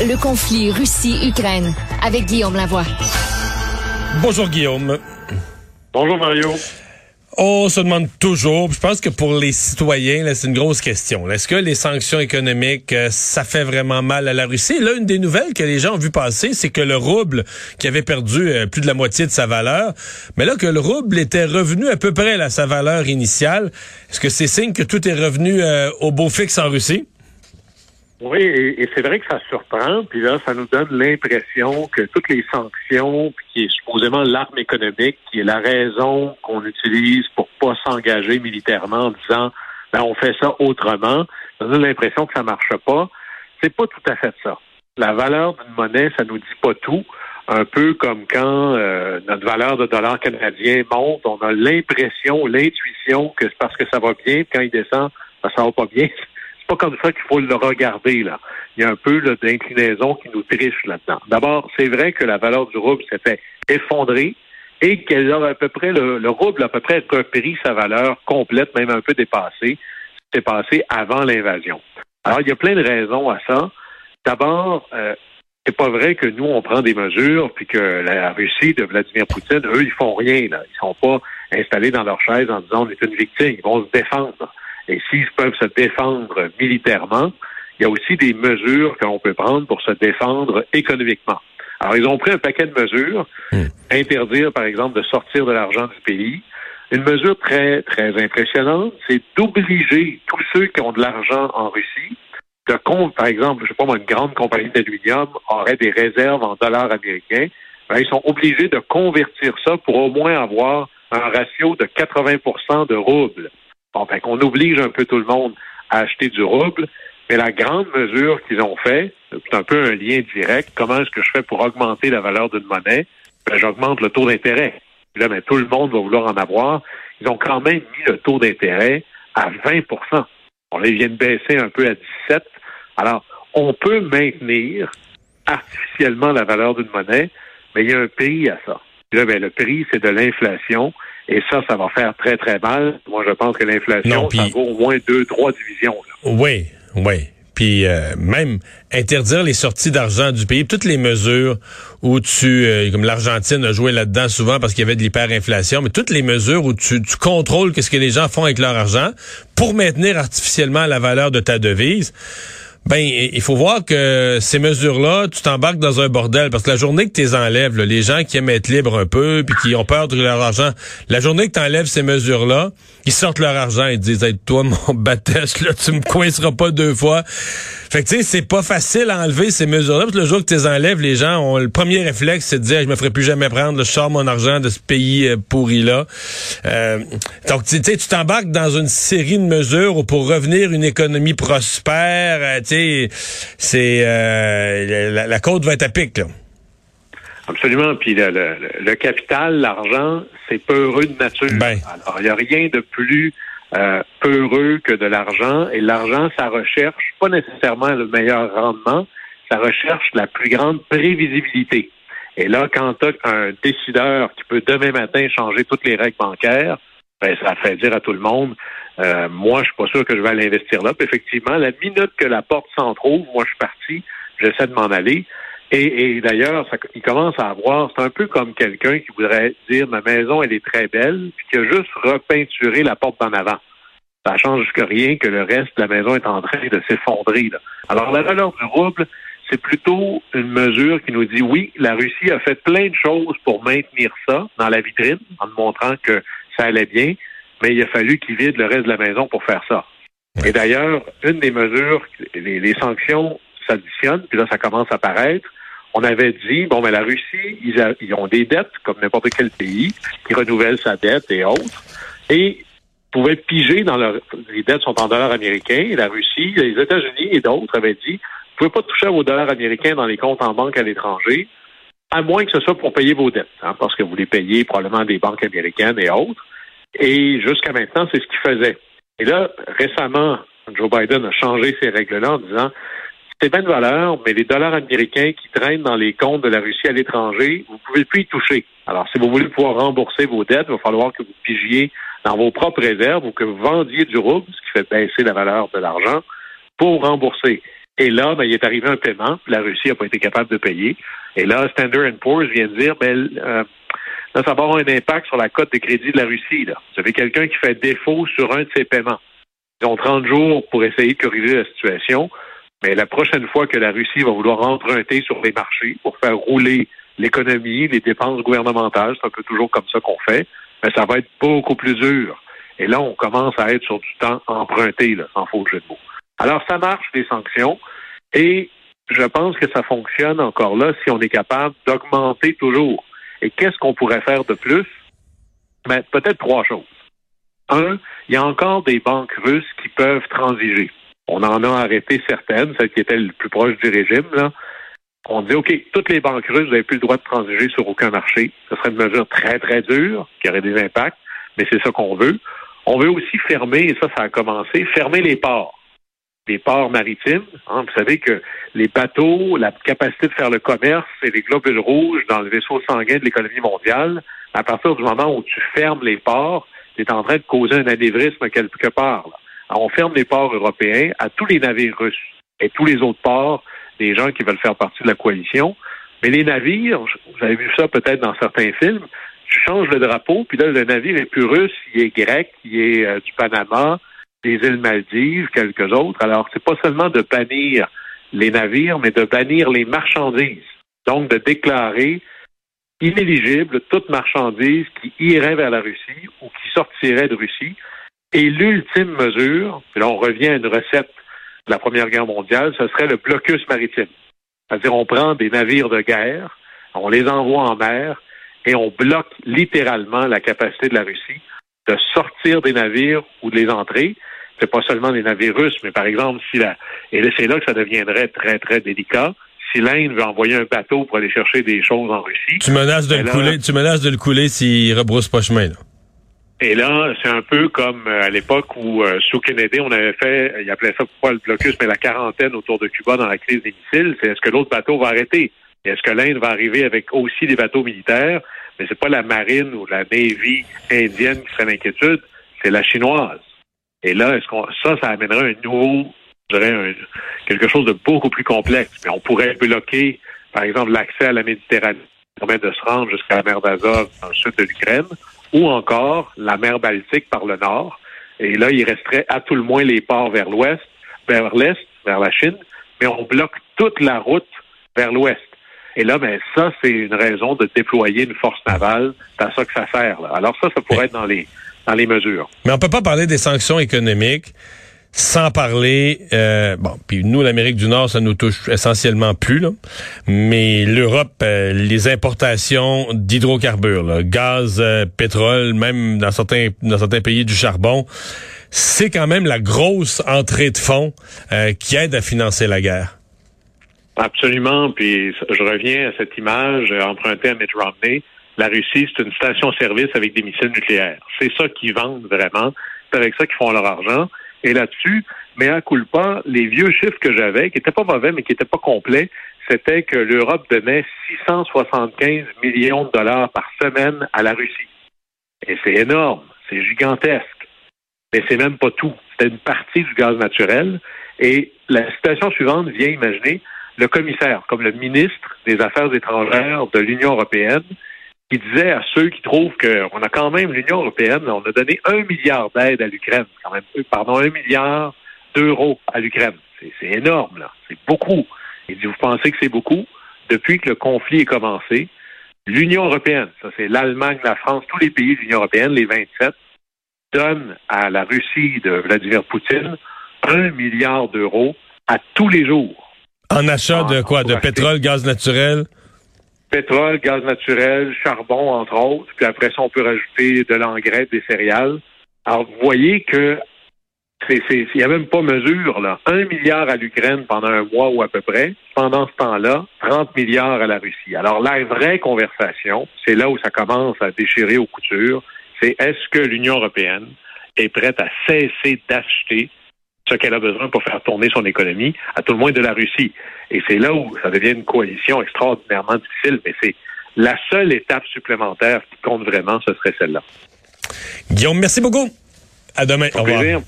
Le conflit Russie-Ukraine avec Guillaume Lavoie. Bonjour Guillaume. Bonjour Mario. On se demande toujours, je pense que pour les citoyens, c'est une grosse question. Est-ce que les sanctions économiques, euh, ça fait vraiment mal à la Russie? Là, une des nouvelles que les gens ont vu passer, c'est que le rouble, qui avait perdu euh, plus de la moitié de sa valeur, mais là que le rouble était revenu à peu près à sa valeur initiale, est-ce que c'est signe que tout est revenu euh, au beau fixe en Russie? Oui, et, c'est vrai que ça surprend, puis là, ça nous donne l'impression que toutes les sanctions, qui est supposément l'arme économique, qui est la raison qu'on utilise pour pas s'engager militairement en disant ben, on fait ça autrement, ça donne l'impression que ça marche pas. C'est pas tout à fait ça. La valeur d'une monnaie, ça nous dit pas tout. Un peu comme quand euh, notre valeur de dollar canadien monte, on a l'impression, l'intuition que c'est parce que ça va bien, quand il descend, ben, ça va pas bien pas comme ça qu'il faut le regarder, là. Il y a un peu d'inclinaison qui nous triche là-dedans. D'abord, c'est vrai que la valeur du rouble s'était effondrée et qu'elle a à peu près, le, rouble a à peu près repris sa valeur complète, même un peu dépassée. C'est passé avant l'invasion. Alors, il y a plein de raisons à ça. D'abord, euh, c'est pas vrai que nous, on prend des mesures, puis que la Russie de Vladimir Poutine, eux, ils font rien. Là. Ils sont pas installés dans leur chaise en disant on est une victime. Ils vont se défendre. Et s'ils peuvent se défendre militairement, il y a aussi des mesures qu'on peut prendre pour se défendre économiquement. Alors, ils ont pris un paquet de mesures. Hmm. Interdire, par exemple, de sortir de l'argent du pays. Une mesure très, très impressionnante, c'est d'obliger tous ceux qui ont de l'argent en Russie de, par exemple, je sais pas moi, une grande compagnie d'aluminium aurait des réserves en dollars américains. Ben, ils sont obligés de convertir ça pour au moins avoir un ratio de 80% de roubles. Bon, fait qu'on oblige un peu tout le monde à acheter du rouble, mais la grande mesure qu'ils ont fait, c'est un peu un lien direct. Comment est-ce que je fais pour augmenter la valeur d'une monnaie? Ben, j'augmente le taux d'intérêt. Là, ben, tout le monde va vouloir en avoir. Ils ont quand même mis le taux d'intérêt à 20 On les vient de baisser un peu à 17 Alors, on peut maintenir artificiellement la valeur d'une monnaie, mais il y a un prix à ça. Là, ben, le prix, c'est de l'inflation. Et ça, ça va faire très, très mal. Moi, je pense que l'inflation, ça vaut au moins deux, trois divisions. Oui, oui. Puis euh, même interdire les sorties d'argent du pays, toutes les mesures où tu, euh, comme l'Argentine a joué là-dedans souvent parce qu'il y avait de l'hyperinflation, mais toutes les mesures où tu, tu contrôles ce que les gens font avec leur argent pour maintenir artificiellement la valeur de ta devise. Ben, il faut voir que ces mesures-là, tu t'embarques dans un bordel parce que la journée que tu les enlèves, les gens qui aiment être libres un peu puis qui ont peur de leur argent, la journée que tu enlèves ces mesures-là, ils sortent leur argent et disent hey, toi mon baptiste là, tu me coinceras pas deux fois." Fait que tu sais, c'est pas facile à enlever ces mesures-là parce que le jour que tu les enlèves, les gens ont le premier réflexe c'est de dire "Je me ferai plus jamais prendre, je sors mon argent de ce pays euh, pourri là." Euh, donc tu sais, tu t'embarques dans une série de mesures pour revenir une économie prospère, euh, c'est euh, la, côte va être à pic. Absolument. Puis le, capital, l'argent, c'est peureux de nature. Ben. Alors, il n'y a rien de plus euh, peureux que de l'argent. Et l'argent, ça recherche pas nécessairement le meilleur rendement, ça recherche la plus grande prévisibilité. Et là, quand tu as un décideur qui peut demain matin changer toutes les règles bancaires, ben, ça fait dire à tout le monde, euh, moi, je suis pas sûr que je vais aller investir là. Puis effectivement, la minute que la porte s'en trouve, moi, je suis parti, j'essaie de m'en aller. Et, d'ailleurs, il commence à avoir, c'est un peu comme quelqu'un qui voudrait dire ma maison, elle est très belle, puis qui a juste repeinturé la porte d'en avant. Ça change que rien que le reste de la maison est en train de s'effondrer. Alors, la valeur du rouble, c'est plutôt une mesure qui nous dit oui, la Russie a fait plein de choses pour maintenir ça dans la vitrine, en montrant que ça allait bien, mais il a fallu qu'ils vident le reste de la maison pour faire ça. Et d'ailleurs, une des mesures, les, sanctions s'additionnent, puis là, ça commence à paraître. On avait dit, bon, mais la Russie, ils, ont des dettes, comme n'importe quel pays, qui renouvelle sa dette et autres, et pouvaient piger dans leur... Les dettes sont en dollars américains, et la Russie, les États-Unis et d'autres avaient dit, vous pouvez pas toucher à vos dollars américains dans les comptes en banque à l'étranger, à moins que ce soit pour payer vos dettes, hein, parce que vous les payez probablement des banques américaines et autres. Et jusqu'à maintenant, c'est ce qu'il faisait. Et là, récemment, Joe Biden a changé ces règles-là en disant c'est bien de valeur, mais les dollars américains qui traînent dans les comptes de la Russie à l'étranger, vous ne pouvez plus y toucher. Alors, si vous voulez pouvoir rembourser vos dettes, il va falloir que vous pigiez dans vos propres réserves ou que vous vendiez du rouble, ce qui fait baisser la valeur de l'argent, pour rembourser. Et là, ben, il est arrivé un paiement, la Russie n'a pas été capable de payer. Et là, Standard Poor's vient de dire, ben, euh, là, ça va avoir un impact sur la cote de crédit de la Russie. Là. Vous avez quelqu'un qui fait défaut sur un de ses paiements. Ils ont 30 jours pour essayer de corriger la situation. Mais la prochaine fois que la Russie va vouloir emprunter sur les marchés pour faire rouler l'économie, les dépenses gouvernementales, c'est un peu toujours comme ça qu'on fait, mais ça va être beaucoup plus dur. Et là, on commence à être sur du temps emprunté, là, sans faux jeu de mots. Alors, ça marche, les sanctions, et je pense que ça fonctionne encore là si on est capable d'augmenter toujours. Et qu'est-ce qu'on pourrait faire de plus? Ben, peut-être trois choses. Un, il y a encore des banques russes qui peuvent transiger. On en a arrêté certaines, celles qui étaient le plus proches du régime, là. On dit, OK, toutes les banques russes, vous n'avez plus le droit de transiger sur aucun marché. Ce serait une mesure très, très dure, qui aurait des impacts, mais c'est ça qu'on veut. On veut aussi fermer, et ça, ça a commencé, fermer les ports. Les ports maritimes. Hein. vous savez que les bateaux, la capacité de faire le commerce et les globules rouges dans le vaisseau sanguin de l'économie mondiale, à partir du moment où tu fermes les ports, tu es en train de causer un anévrisme quelque part. Alors, on ferme les ports européens à tous les navires russes et tous les autres ports des gens qui veulent faire partie de la coalition. Mais les navires, vous avez vu ça peut-être dans certains films, tu changes le drapeau, puis là, le navire est plus russe, il est grec, il est euh, du Panama, des îles Maldives, quelques autres. Alors, c'est pas seulement de bannir les navires, mais de bannir les marchandises. Donc, de déclarer inéligible toute marchandise qui irait vers la Russie ou qui sortirait de Russie. Et l'ultime mesure, puis là, on revient à une recette de la Première Guerre mondiale, ce serait le blocus maritime. C'est-à-dire, on prend des navires de guerre, on les envoie en mer et on bloque littéralement la capacité de la Russie de sortir des navires ou de les entrer. C'est pas seulement des navires russes, mais par exemple, si la, et c'est là que ça deviendrait très, très délicat. Si l'Inde veut envoyer un bateau pour aller chercher des choses en Russie. Tu menaces de le couler, tu menaces de le couler s'il rebrousse pas chemin, là. Et là, c'est un peu comme euh, à l'époque où, euh, sous Kennedy, on avait fait, il appelait ça pas le blocus, mais la quarantaine autour de Cuba dans la crise des missiles. C'est est-ce que l'autre bateau va arrêter? Est-ce que l'Inde va arriver avec aussi des bateaux militaires? Mais c'est pas la marine ou la navy indienne qui serait l'inquiétude, c'est la chinoise. Et là, est-ce qu'on ça, ça amènerait un nouveau, je dirais, quelque chose de beaucoup plus complexe. Mais on pourrait bloquer, par exemple, l'accès à la Méditerranée, qui permet de se rendre jusqu'à la mer d'Azov dans le sud de l'Ukraine ou encore la mer Baltique par le nord. Et là, il resterait à tout le moins les ports vers l'ouest, vers l'est, vers la Chine, mais on bloque toute la route vers l'ouest. Et là, ben, ça, c'est une raison de déployer une force navale. C'est à ça que ça sert. Alors ça, ça pourrait être dans les, dans les mesures. Mais on peut pas parler des sanctions économiques sans parler, euh, bon, puis nous, l'Amérique du Nord, ça nous touche essentiellement plus, là, mais l'Europe, euh, les importations d'hydrocarbures, gaz, euh, pétrole, même dans certains, dans certains pays du charbon, c'est quand même la grosse entrée de fonds qui aide à financer la guerre. Absolument, puis je reviens à cette image empruntée à Mitt Romney. La Russie, c'est une station-service avec des missiles nucléaires. C'est ça qu'ils vendent vraiment. C'est avec ça qu'ils font leur argent. Et là-dessus, mais à culpa, les vieux chiffres que j'avais, qui n'étaient pas mauvais, mais qui n'étaient pas complets, c'était que l'Europe donnait 675 millions de dollars par semaine à la Russie. Et c'est énorme, c'est gigantesque. Mais c'est même pas tout. C'était une partie du gaz naturel. Et la situation suivante vient imaginer le commissaire, comme le ministre des Affaires étrangères de l'Union européenne, qui disait à ceux qui trouvent qu'on a quand même, l'Union européenne, on a donné un milliard d'aides à l'Ukraine, quand même, euh, pardon, un milliard d'euros à l'Ukraine. C'est énorme, là. C'est beaucoup. Il dit, vous pensez que c'est beaucoup? Depuis que le conflit est commencé, l'Union européenne, ça c'est l'Allemagne, la France, tous les pays de l'Union européenne, les 27, donnent à la Russie de Vladimir Poutine un milliard d'euros à tous les jours. En achat de quoi? De pétrole, gaz naturel? Pétrole, gaz naturel, charbon, entre autres. Puis après ça, on peut rajouter de l'engrais, des céréales. Alors, vous voyez que il n'y a même pas mesure, là. Un milliard à l'Ukraine pendant un mois ou à peu près. Pendant ce temps-là, 30 milliards à la Russie. Alors, la vraie conversation, c'est là où ça commence à déchirer aux coutures, c'est est-ce que l'Union européenne est prête à cesser d'acheter ce qu'elle a besoin pour faire tourner son économie, à tout le moins de la Russie. Et c'est là où ça devient une coalition extraordinairement difficile, mais c'est la seule étape supplémentaire qui compte vraiment, ce serait celle-là. Guillaume, merci beaucoup. À demain. Au revoir.